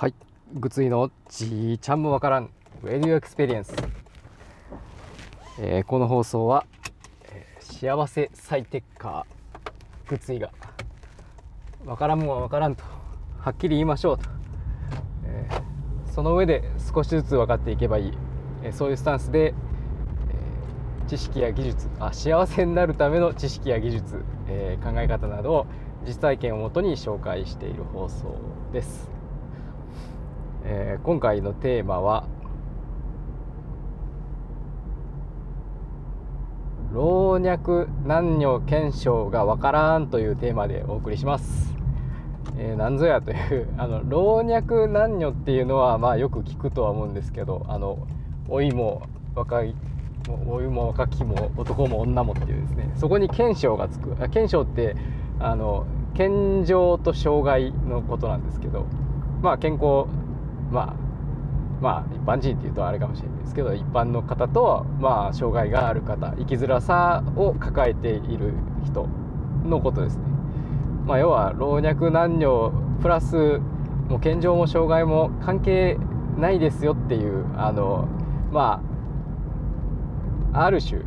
はい。グツイのじーちゃんもわからん。 Radio Experience、えーこの放送は、えー幸せ最適化グツイが。わからんもんはわからんと。はっきり言いましょうと、えーその上で少しずつ分かっていけばいい、えそういうスタンスで、え知識や技術。あ幸せになるための知識や技術、え考え方などを実体験をもとに紹介している放送です、えー今回のテーマは老若男女検証がわからんというテーマでお送りします。えー、なんぞやという あの老若男女っていうのはまあよく聞くとは思うんですけどあの老いも若い老いも若きも男も女もっていうですねそこに検証がつくあ検証ってあの健常と障害のことなんですけどまあ健康まあまあ一般人っていうとあれかもしれないですけど一般の方とまあ障害がある方生きづらさを抱えている人のことですね。まあ要は老若男女プラスもう健常も障害も関係ないですよっていうあのまあある種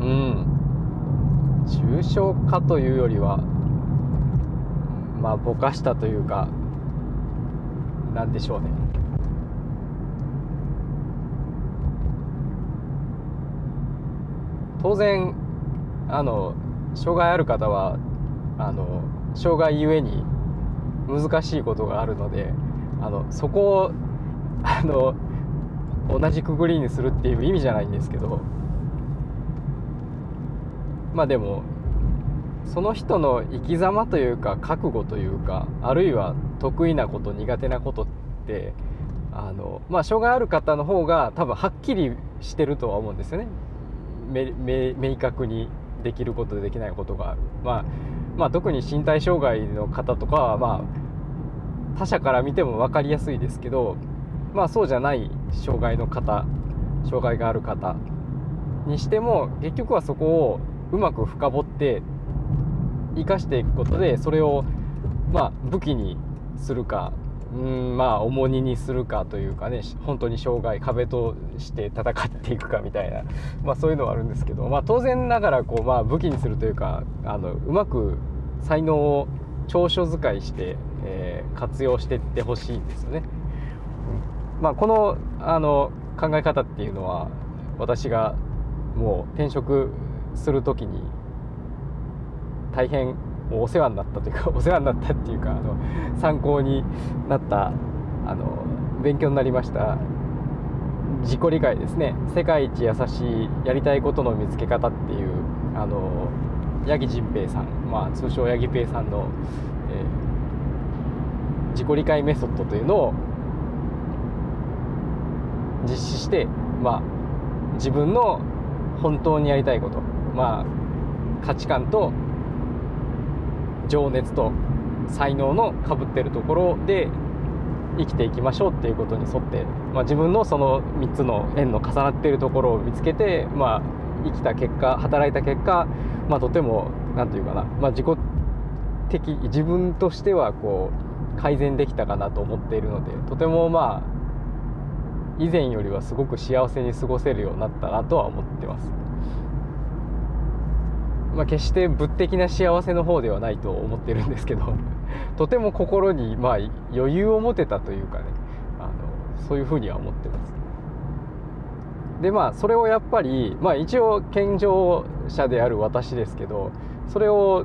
うん抽象化というよりはまあぼかしたというかなんでしょうね。当然あの障害ある方はあの障害ゆえに難しいことがあるのであのそこをあの同じくぐりにするっていう意味じゃないんですけどまあでもその人の生き様というか覚悟というかあるいは得意なこと苦手なことってあのまあ障害ある方の方が多分はっきりしてるとは思うんですよね。明確にできることでできないことがある、まあ、まあ特に身体障害の方とかはまあ他者から見ても分かりやすいですけどまあそうじゃない障害の方障害がある方にしても結局はそこをうまく深掘って生かしていくことでそれをまあ武器にするかうんまあ重荷にするかというかね本当に障害壁として戦っていくかみたいな、まあ、そういうのはあるんですけど、まあ、当然ながらこう、まあ、武器にするというかあのうまく才能を長所使いして、えー活用していってほしいんですよね。まあ、このあの考え方っていうのは私がもう転職する時に大変お世話になったというかお世話になったっていうかあの参考になったあの勉強になりました。自己理解ですね。世界一優しいやりたいことの見つけ方っていうあの八木仁平さん、まあ、通称八木平さんの、えー自己理解メソッドというのを実施して、まあ、自分の本当にやりたいこと、まあ、価値観と情熱と才能のかぶってるところで生きていきましょうっていうことに沿って、まあ、自分のその3つの円の重なっているところを見つけて、まあ、生きた結果働いた結果、まあ、とても何て言うかな、まあ、自己的自分としてはこう改善できたかなと思っているのでとてもまあ以前よりはすごく幸せに過ごせるようになったなとは思ってます。まあ、決して物的な幸せの方ではないと思ってるんですけど とても心にまあ余裕を持てたというかねあのそういうふうには思ってます。でまあそれをやっぱり、まあ、一応健常者である私ですけどそれを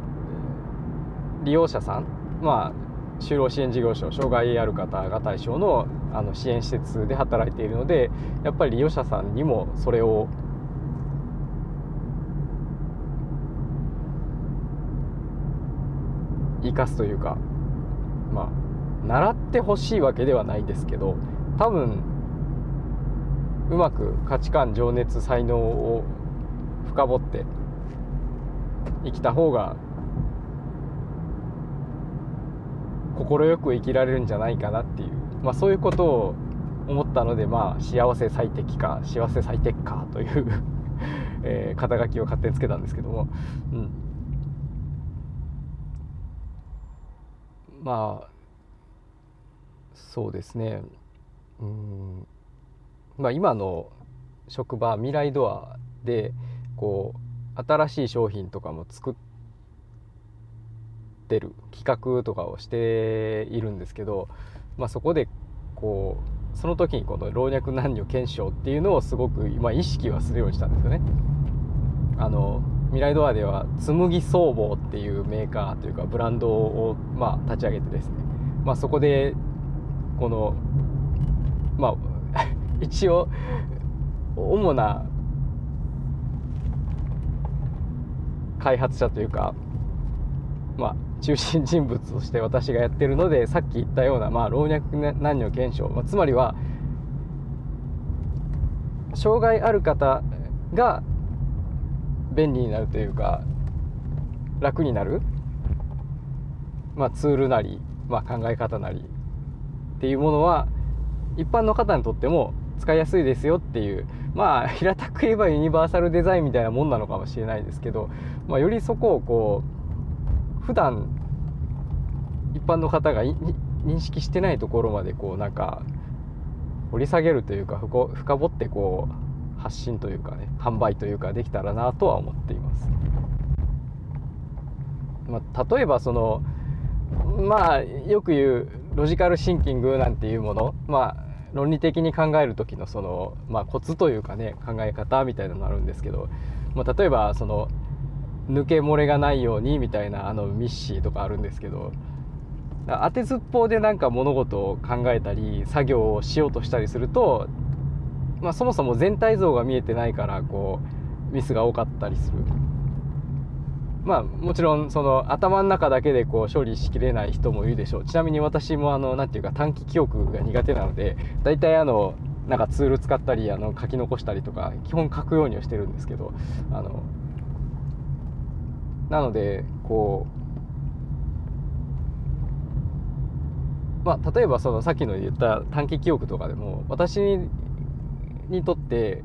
利用者さんまあ就労支援事業所障害ある方が対象のあの支援施設で働いているのでやっぱり利用者さんにもそれを生かすというかまあ習ってほしいわけではないですけど多分うまく価値観情熱才能を深掘って生きた方が快く生きられるんじゃないかなっていう、まあ、そういうことを思ったので、まあ、幸せ最適化幸せ最適化という、えー肩書きを勝手につけたんですけども、うん、まあそうですねうんまあ今の職場未来ドアでこう新しい商品とかも作ってる企画とかをしているんですけど、まあ、そこでこうその時にこの老若男女検証っていうのをすごく今意識はするようにしたんですよね。あの未来ドアでは紬総合っていうメーカーというかブランドをまあ立ち上げてですね、まあ、そこでこのまあ 一応主な開発者というかまあ中心人物として私がやってるのでさっき言ったような、まあ、老若男女検証、まあ、つまりは障害ある方が便利になるというか楽になる、まあ、ツールなり、まあ、考え方なりっていうものは一般の方にとっても使いやすいですよっていうまあ平たく言えばユニバーサルデザインみたいなもんなのかもしれないですけど、まあ、よりそこをこう普段一般の方が認識してないところまでこうなんか掘り下げるというか深掘ってこう発信というかね販売というかできたらなとは思っています。まあ、例えばそのまあよく言うロジカルシンキングなんていうものまあ論理的に考える時のその、まあ、コツというかね考え方みたいなのあるんですけど、まあ、例えばその抜け漏れがないようにみたいなあのミッシーとかあるんですけど当てずっぽうでなんか物事を考えたり作業をしようとしたりすると、まあ、そもそも全体像が見えてないからこうミスが多かったりする。まあもちろんその頭の中だけでこう処理しきれない人もいるでしょうちなみに私もあの何て言うか短期記憶が苦手なので大体あのなんかツール使ったりあの書き残したりとか基本書くようにはしてるんですけどあのなのでこうまあ例えばそのさっきの言った短期記憶とかでも私にとって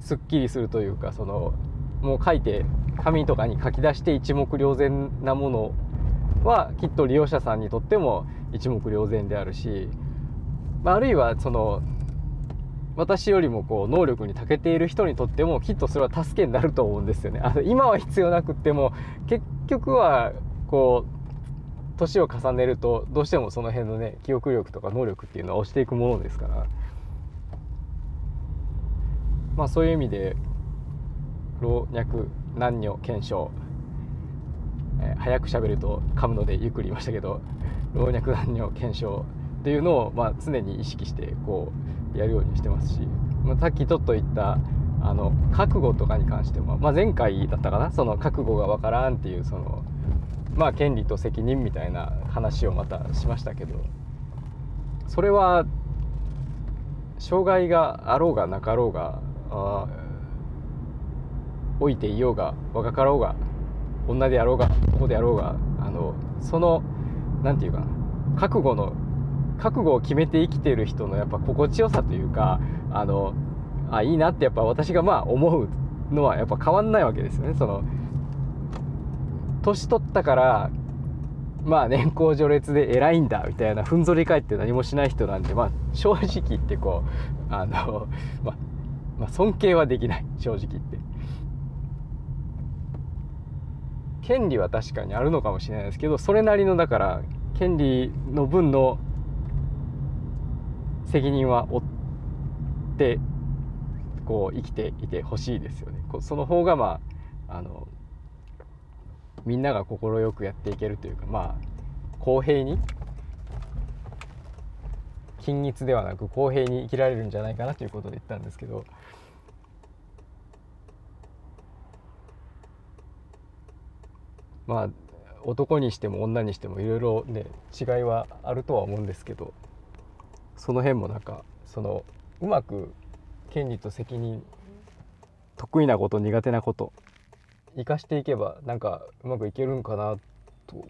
すっきりするというかそのもう書いて紙とかに書き出して一目瞭然なものはきっと利用者さんにとっても一目瞭然であるし、まあ、あるいはその私よりもこう能力に長けている人にとってもきっとそれは助けになると思うんですよね。あの今は必要なくっても結局はこう年を重ねるとどうしてもその辺のね記憶力とか能力っていうのは落ちていくものですから。まあそういう意味で老若男女検証、えー、早く喋ると噛むのでゆっくり言いましたけど老若男女検証っていうのを、まあ、常に意識してこうやるようにしてますし、まあ、さっきちょっと言ったあの覚悟とかに関しても、まあ、前回だったかなその覚悟がわからんっていうそのまあ権利と責任みたいな話をまたしましたけどそれは障害があろうがなかろうがあ老いていようが若かろうが女であろうが男であろうがあのその何て言うかな覚悟の覚悟を決めて生きている人のやっぱ心地よさというかあのあいいなってやっぱ私がまあ思うのはやっぱ変わんないわけですよね。その年取ったからまあ年功序列で偉いんだみたいなふんぞり返って何もしない人なんでまあ正直言ってこうあの、まあ、まあ、尊敬はできない正直言って。権利は確かにあるのかもしれないですけどそれなりのだから権利の分の責任は負ってこう生きていてほしいですよね。その方がまああのみんなが快くやっていけるというかまあ公平に均一ではなく公平に生きられるんじゃないかなということで言ったんですけどまあ男にしても女にしてもいろいろね違いはあるとは思うんですけどその辺もなんかそのうまく権利と責任得意なこと苦手なこと生かしていけばなんかうまくいけるんかなと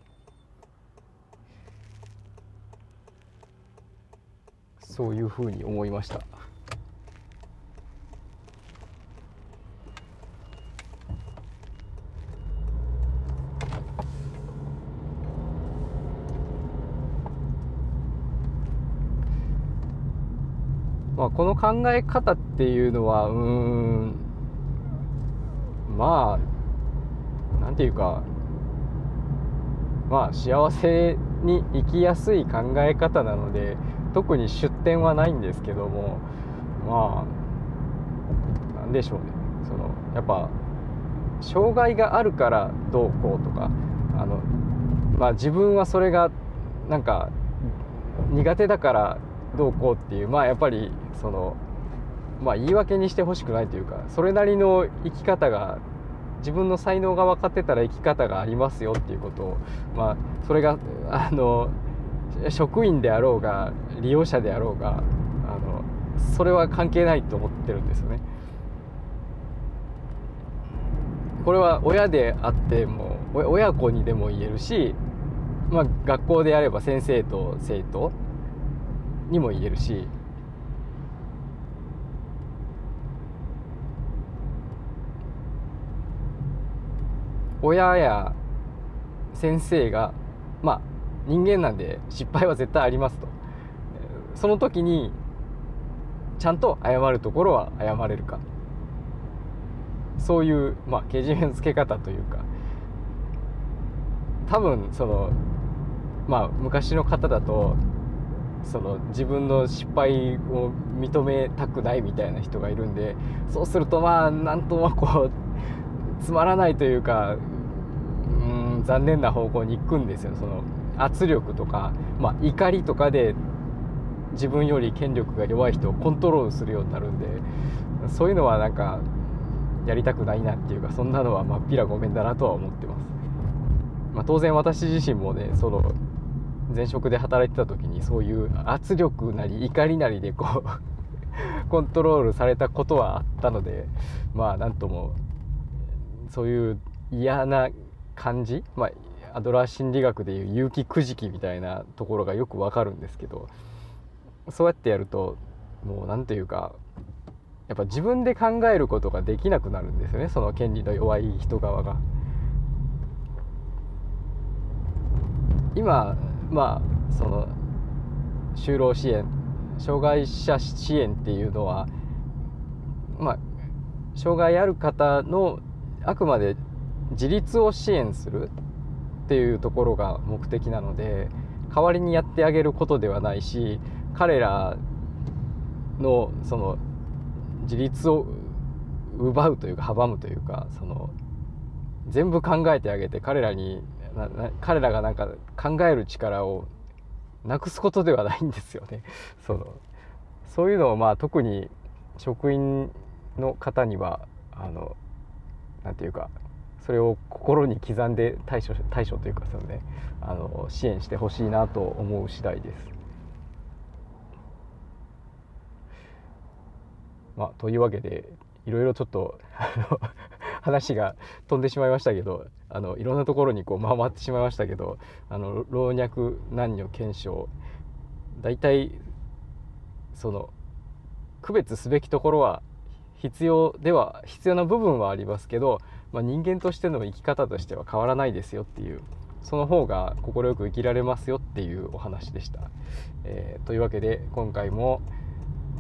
そういうふうに思いました。まあ、この考え方っていうのはうんまあなんていうかまあ幸せに生きやすい考え方なので特に出典はないんですけどもまあなんでしょうね。そのやっぱ障害があるからどうこうとかあの、まあ、自分はそれがなんか苦手だからどうこうっていうまあやっぱりそのまあ言い訳にしてほしくないというかそれなりの生き方が自分の才能が分かってたら生き方がありますよっていうことをまあそれがあの職員であろうが利用者であろうがあのそれは関係ないと思ってるんですよね。これは親であっても親子にでも言えるし、まあ、学校であれば先生と生徒にも言えるし親や先生がまあ人間なんで失敗は絶対ありますと。その時にちゃんと謝るところは謝れるか。そういう、まあ、けじめのつけ方というか。多分そのまあ昔の方だとその自分の失敗を認めたくないみたいな人がいるんでそうするとまあなんともこうつまらないというかうん残念な方向に行くんですよその圧力とか、まあ、怒りとかで自分より権力が弱い人をコントロールするようになるんでそういうのはなんかやりたくないなっていうかそんなのはまっぴらごめんだなとは思ってます。まあ、当然私自身もねその前職で働いてた時にそういう圧力なり怒りなりでこう コントロールされたことはあったのでまあなんともそういう嫌な感じ、まあ、アドラー心理学でいう勇気くじきみたいなところがよくわかるんですけどそうやってやるともう何ていうかやっぱ自分で考えることができなくなるんですよねその権利の弱い人側が。今まあその就労支援障害者支援っていうのはまあ障害ある方のあくまで自立を支援するっていうところが目的なので代わりにやってあげることではないし彼らのその自立を奪うというか阻むというかその全部考えてあげて彼らに彼らがなんか考える力をなくすことではないんですよね。そのそういうのをまあ特に職員の方にはあのなんていうかそれを心に刻んで対処対処というかそのねあの支援してほしいなと思う次第です。まあ、というわけでいろいろちょっと話が飛んでしまいましたけどあのいろんなところにこう回ってしまいましたけどあの老若男女検証大体その区別すべきところは必要では必要な部分はありますけど、まあ、人間としての生き方としては変わらないですよっていうその方が快く生きられますよっていうお話でした。えー、というわけで今回も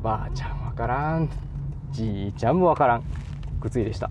ばあちゃんわからんじいちゃんもわからんくついでした。